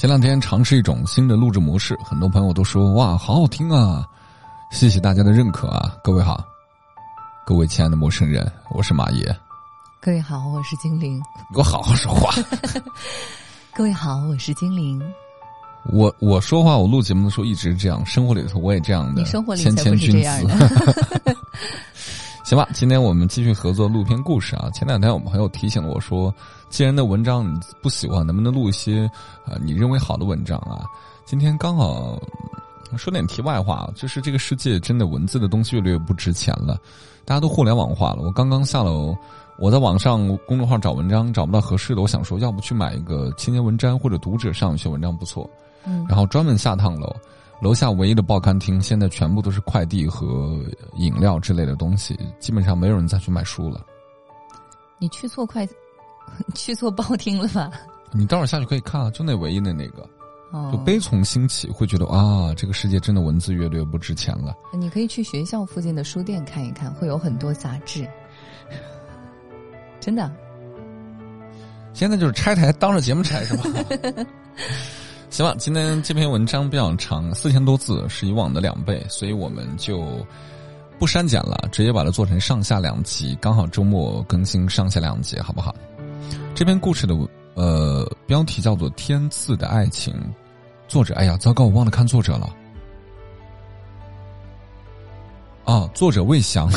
前两天尝试一种新的录制模式，很多朋友都说哇，好好听啊！谢谢大家的认可啊！各位好，各位亲爱的陌生人，我是马爷。各位好，我是精灵。你给我好好说话。各位好，我是精灵。我我说话，我录节目的时候一直这样，生活里头我也这样的。你生活里谦谦君子。行吧，今天我们继续合作录篇故事啊。前两天我们朋友提醒了我说，既然的文章你不喜欢，能不能录一些啊你认为好的文章啊？今天刚好说点题外话，就是这个世界真的文字的东西越来越不值钱了，大家都互联网化了。我刚刚下楼，我在网上公众号找文章找不到合适的，我想说要不去买一个青年文摘或者读者上有些文章不错，嗯，然后专门下趟楼。楼下唯一的报刊亭，现在全部都是快递和饮料之类的东西，基本上没有人再去买书了。你去错快，去错报厅了吧？你待会儿下去可以看啊，就那唯一的那个，哦，就悲从心起，会觉得啊，这个世界真的文字越来越不值钱了。你可以去学校附近的书店看一看，会有很多杂志，真的。现在就是拆台当着节目拆是吧？行吧，今天这篇文章比较长，四千多字，是以往的两倍，所以我们就不删减了，直接把它做成上下两集，刚好周末更新上下两集，好不好？这篇故事的呃标题叫做《天赐的爱情》，作者，哎呀，糟糕，我忘了看作者了。哦，作者魏翔，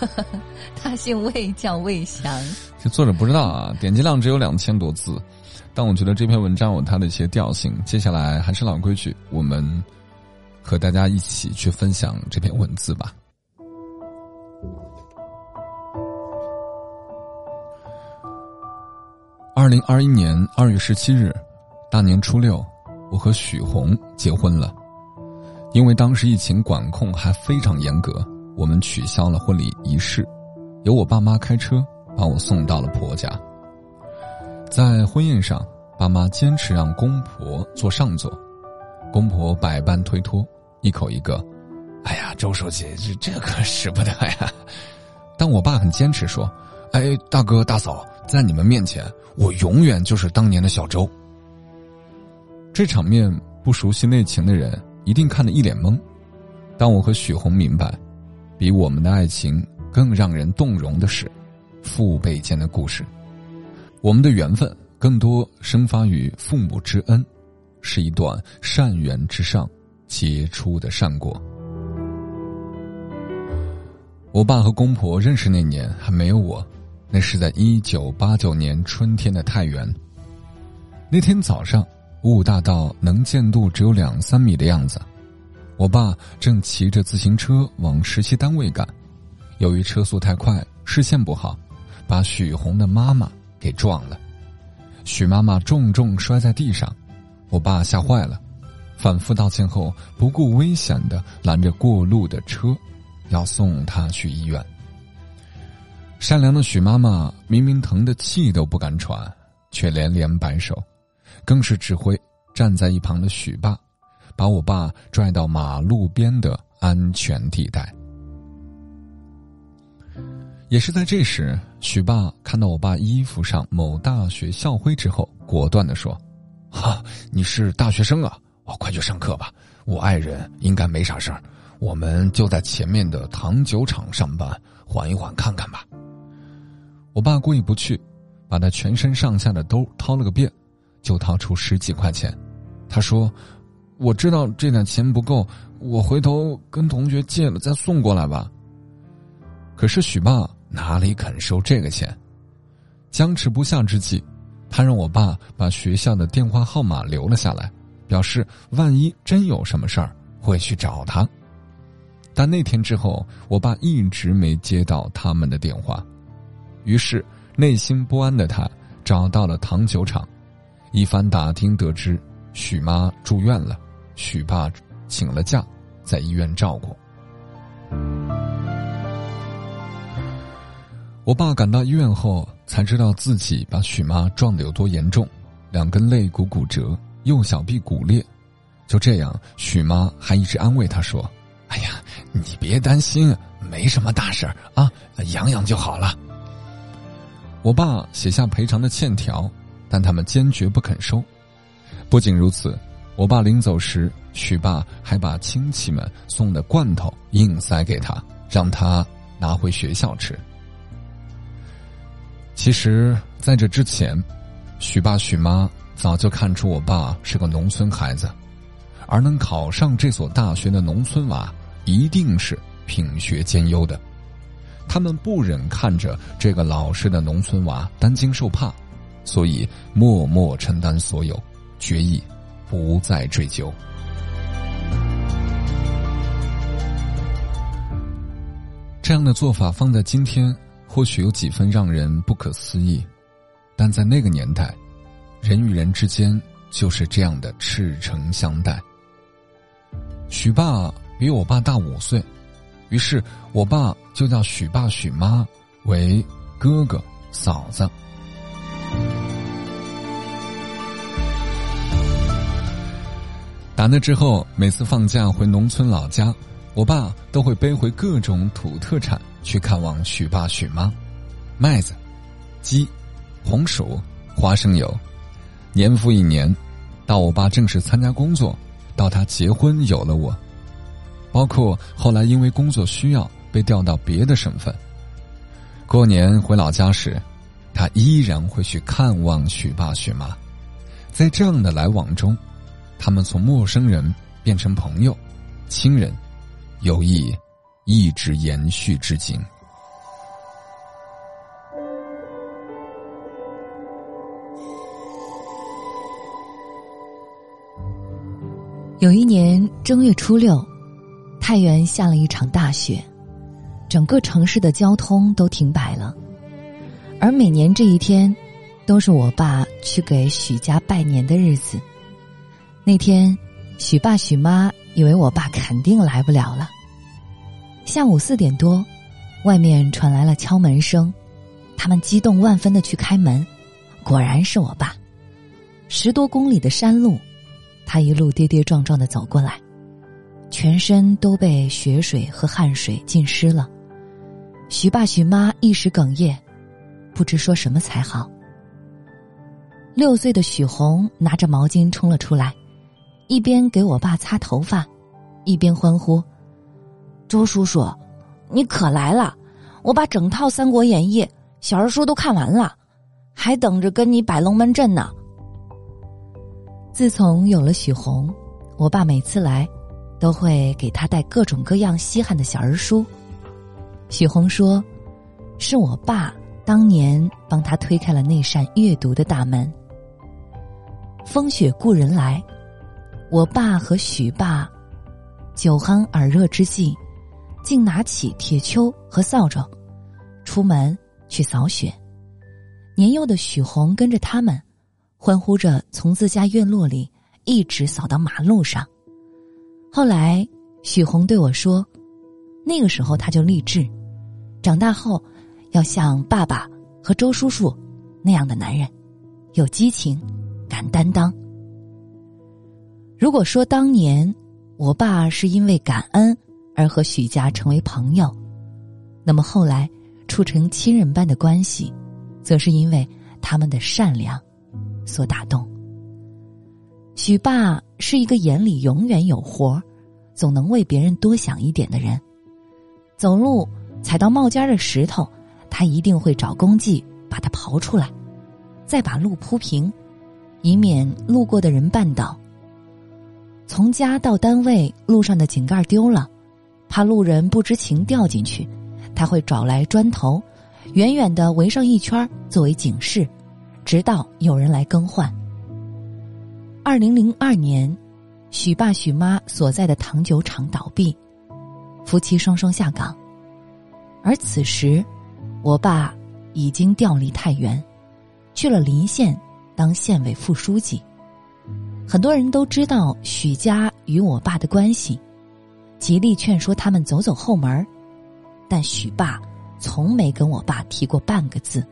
他姓魏，叫魏翔。这作者不知道啊，点击量只有两千多字。但我觉得这篇文章有它的一些调性。接下来还是老规矩，我们和大家一起去分享这篇文字吧。二零二一年二月十七日，大年初六，我和许红结婚了。因为当时疫情管控还非常严格，我们取消了婚礼仪式，由我爸妈开车把我送到了婆家。在婚宴上，爸妈坚持让公婆坐上座，公婆百般推脱，一口一个：“哎呀，周书记，这这可使不得呀！”但我爸很坚持说：“哎，大哥大嫂，在你们面前，我永远就是当年的小周。”这场面，不熟悉内情的人一定看得一脸懵。但我和许红明白，比我们的爱情更让人动容的是，父辈间的故事。我们的缘分更多生发于父母之恩，是一段善缘之上结出的善果。我爸和公婆认识那年还没有我，那是在一九八九年春天的太原。那天早上，雾大到能见度只有两三米的样子，我爸正骑着自行车往实习单位赶，由于车速太快，视线不好，把许红的妈妈。给撞了，许妈妈重重摔在地上，我爸吓坏了，反复道歉后，不顾危险的拦着过路的车，要送她去医院。善良的许妈妈明明疼得气都不敢喘，却连连摆手，更是指挥站在一旁的许爸，把我爸拽到马路边的安全地带。也是在这时，许爸看到我爸衣服上某大学校徽之后，果断的说：“哈，你是大学生啊，哦，快去上课吧。我爱人应该没啥事儿，我们就在前面的糖酒厂上班，缓一缓看看吧。”我爸过意不去，把他全身上下的兜掏了个遍，就掏出十几块钱。他说：“我知道这点钱不够，我回头跟同学借了再送过来吧。”可是许爸。哪里肯收这个钱？僵持不下之际，他让我爸把学校的电话号码留了下来，表示万一真有什么事儿会去找他。但那天之后，我爸一直没接到他们的电话，于是内心不安的他找到了糖酒厂，一番打听得知，许妈住院了，许爸请了假，在医院照顾。我爸赶到医院后，才知道自己把许妈撞得有多严重，两根肋骨骨折，右小臂骨裂。就这样，许妈还一直安慰他说：“哎呀，你别担心，没什么大事啊，养养就好了。”我爸写下赔偿的欠条，但他们坚决不肯收。不仅如此，我爸临走时，许爸还把亲戚们送的罐头硬塞给他，让他拿回学校吃。其实，在这之前，许爸许妈早就看出我爸是个农村孩子，而能考上这所大学的农村娃，一定是品学兼优的。他们不忍看着这个老实的农村娃担惊受怕，所以默默承担所有，决意不再追究。这样的做法放在今天。或许有几分让人不可思议，但在那个年代，人与人之间就是这样的赤诚相待。许爸比我爸大五岁，于是我爸就叫许爸许妈为哥哥嫂子。打那之后，每次放假回农村老家，我爸都会背回各种土特产。去看望许爸许妈，麦子、鸡、红薯、花生油，年复一年，到我爸正式参加工作，到他结婚有了我，包括后来因为工作需要被调到别的省份，过年回老家时，他依然会去看望许爸许妈，在这样的来往中，他们从陌生人变成朋友、亲人，友谊。一直延续至今。有一年正月初六，太原下了一场大雪，整个城市的交通都停摆了。而每年这一天，都是我爸去给许家拜年的日子。那天，许爸许妈以为我爸肯定来不了了。下午四点多，外面传来了敲门声，他们激动万分的去开门，果然是我爸。十多公里的山路，他一路跌跌撞撞的走过来，全身都被雪水和汗水浸湿了。徐爸徐妈一时哽咽，不知说什么才好。六岁的许红拿着毛巾冲了出来，一边给我爸擦头发，一边欢呼。周叔叔，你可来了！我把整套《三国演义》小人书都看完了，还等着跟你摆龙门阵呢。自从有了许红，我爸每次来，都会给他带各种各样稀罕的小人书。许红说：“是我爸当年帮他推开了那扇阅读的大门。”风雪故人来，我爸和许爸酒酣耳热之际。竟拿起铁锹和扫帚，出门去扫雪。年幼的许红跟着他们，欢呼着从自家院落里一直扫到马路上。后来，许红对我说：“那个时候他就立志，长大后要像爸爸和周叔叔那样的男人，有激情，敢担当。”如果说当年我爸是因为感恩。而和许家成为朋友，那么后来处成亲人般的关系，则是因为他们的善良所打动。许爸是一个眼里永远有活儿总能为别人多想一点的人。走路踩到冒尖的石头，他一定会找工具把它刨出来，再把路铺平，以免路过的人绊倒。从家到单位路上的井盖丢了。怕路人不知情掉进去，他会找来砖头，远远的围上一圈作为警示，直到有人来更换。二零零二年，许爸许妈所在的糖酒厂倒闭，夫妻双双下岗，而此时，我爸已经调离太原，去了临县当县委副书记。很多人都知道许家与我爸的关系。极力劝说他们走走后门但许爸从没跟我爸提过半个字。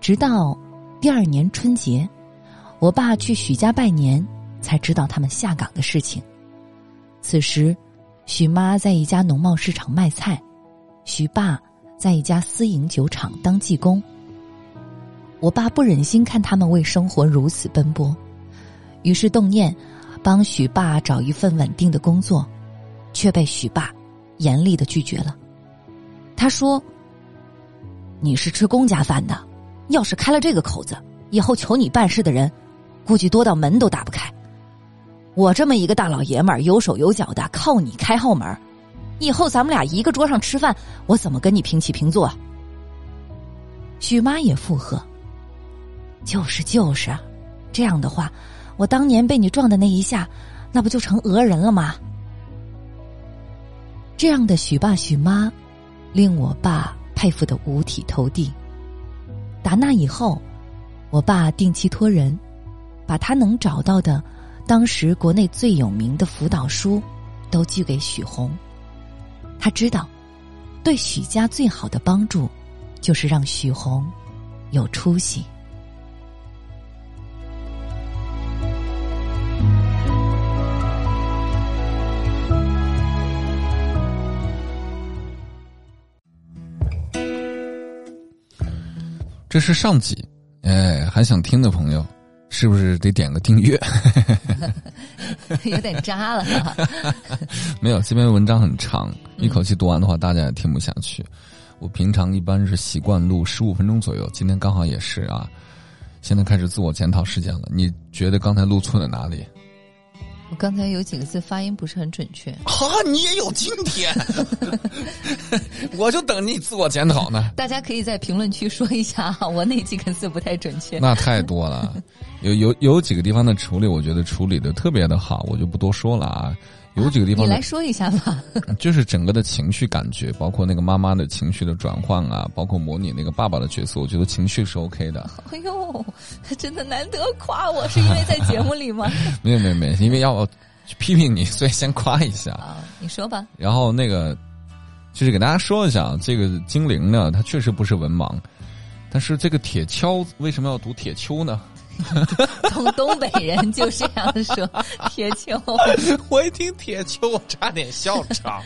直到第二年春节，我爸去许家拜年，才知道他们下岗的事情。此时，许妈在一家农贸市场卖菜，许爸在一家私营酒厂当技工。我爸不忍心看他们为生活如此奔波，于是动念帮许爸找一份稳定的工作，却被许爸严厉的拒绝了。他说：“你是吃公家饭的，要是开了这个口子，以后求你办事的人，估计多到门都打不开。我这么一个大老爷们儿，有手有脚的，靠你开后门，以后咱们俩一个桌上吃饭，我怎么跟你平起平坐？”许妈也附和：“就是就是，这样的话，我当年被你撞的那一下，那不就成讹人了吗？”这样的许爸许妈，令我爸佩服的五体投地。打那以后，我爸定期托人，把他能找到的当时国内最有名的辅导书，都寄给许红。他知道，对许家最好的帮助。就是让许红有出息。这是上集，哎，还想听的朋友，是不是得点个订阅？有点渣了。没有，这篇文章很长，一口气读完的话，大家也听不下去。我平常一般是习惯录十五分钟左右，今天刚好也是啊。现在开始自我检讨时间了，你觉得刚才录错了哪里？我刚才有几个字发音不是很准确。哈，你也有今天，我就等你自我检讨呢。大家可以在评论区说一下，我哪几个字不太准确？那太多了，有有有几个地方的处理，我觉得处理的特别的好，我就不多说了啊。有几个地方，你来说一下吧。就是整个的情绪感觉，包括那个妈妈的情绪的转换啊，包括模拟那个爸爸的角色，我觉得情绪是 OK 的。哎呦，真的难得夸我，是因为在节目里吗？没有没有没有，因为要批评你，所以先夸一下。啊，你说吧。然后那个，就是给大家说一下，这个精灵呢，他确实不是文盲，但是这个铁锹为什么要读铁锹呢？从东北人就这样说，铁锹。我一听铁锹，我差点笑场，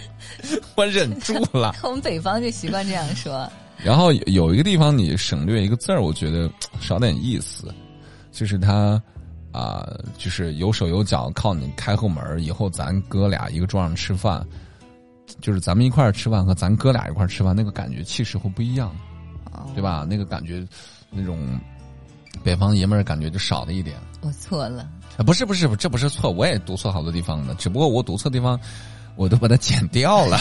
我忍住了。我们北方就习惯这样说。然后有一个地方你省略一个字儿，我觉得少点意思，就是他啊，就是有手有脚，靠你开后门，以后咱哥俩一个桌上吃饭，就是咱们一块儿吃饭和咱哥俩一块儿吃饭，那个感觉气势会不一样，对吧？那个感觉，那种。北方爷们儿感觉就少了一点。我错了啊！不是不是，这不是错，我也读错好多地方的，只不过我读错地方，我都把它剪掉了。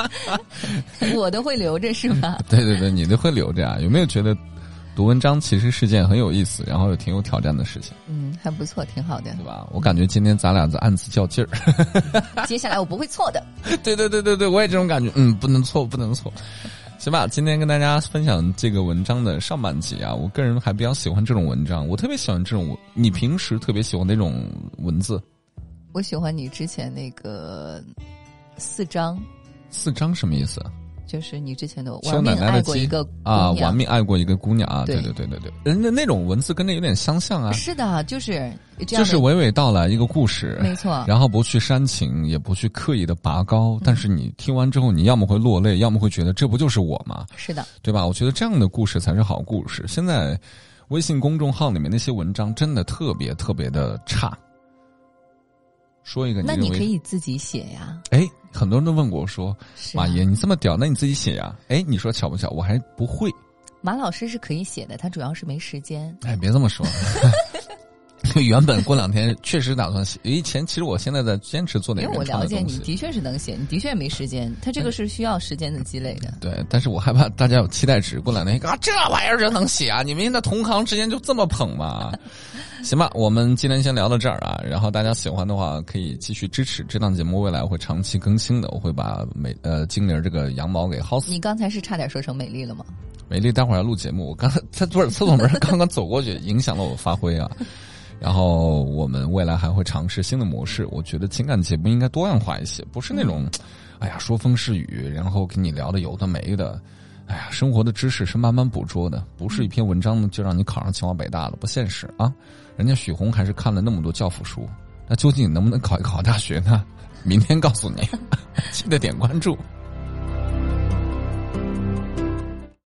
我都会留着是吧？对对对，你都会留着啊？有没有觉得读文章其实是件很有意思，然后又挺有挑战的事情？嗯，还不错，挺好的，对吧？我感觉今天咱俩在暗自较劲儿。接下来我不会错的。对对对对对，我也这种感觉。嗯，不能错，不能错。行吧，今天跟大家分享这个文章的上半集啊，我个人还比较喜欢这种文章，我特别喜欢这种。你平时特别喜欢哪种文字？我喜欢你之前那个四章。四章什么意思？就是你之前的玩命爱过一个啊，玩命爱过一个姑娘啊，对对对对对，人的那种文字跟那有点相像啊。是的，就是就是娓娓道来一个故事，没错。然后不去煽情，也不去刻意的拔高，但是你听完之后，你要么会落泪，要么会觉得这不就是我吗？是的，对吧？我觉得这样的故事才是好故事。现在微信公众号里面那些文章真的特别特别的差。说一个，那你可以自己写呀。哎。很多人都问过我说：“马爷，你这么屌，那你自己写呀？”哎，你说巧不巧？我还不会。马老师是可以写的，他主要是没时间。哎，别这么说。原本过两天确实打算写，以前其实我现在在坚持做点因为我了解你的确是能写，你的确没时间。他这个是需要时间的积累的。对，但是我害怕大家有期待值，过两天啊，这玩意儿就能写啊？你们那同行之间就这么捧吗？行吧，我们今天先聊到这儿啊。然后大家喜欢的话，可以继续支持这档节目，未来会长期更新的。我会把美呃精灵这个羊毛给薅死。你刚才是差点说成美丽了吗？美丽，待会儿要录节目，我刚才在不是厕所门刚刚走过去，影响了我发挥啊。然后我们未来还会尝试新的模式。我觉得情感节目应该多样化一些，不是那种，哎呀说风是雨，然后跟你聊的有的没的。哎呀，生活的知识是慢慢捕捉的，不是一篇文章就让你考上清华北大了，不现实啊！人家许宏还是看了那么多教辅书，那究竟能不能考一考大学呢？明天告诉你，记得点关注。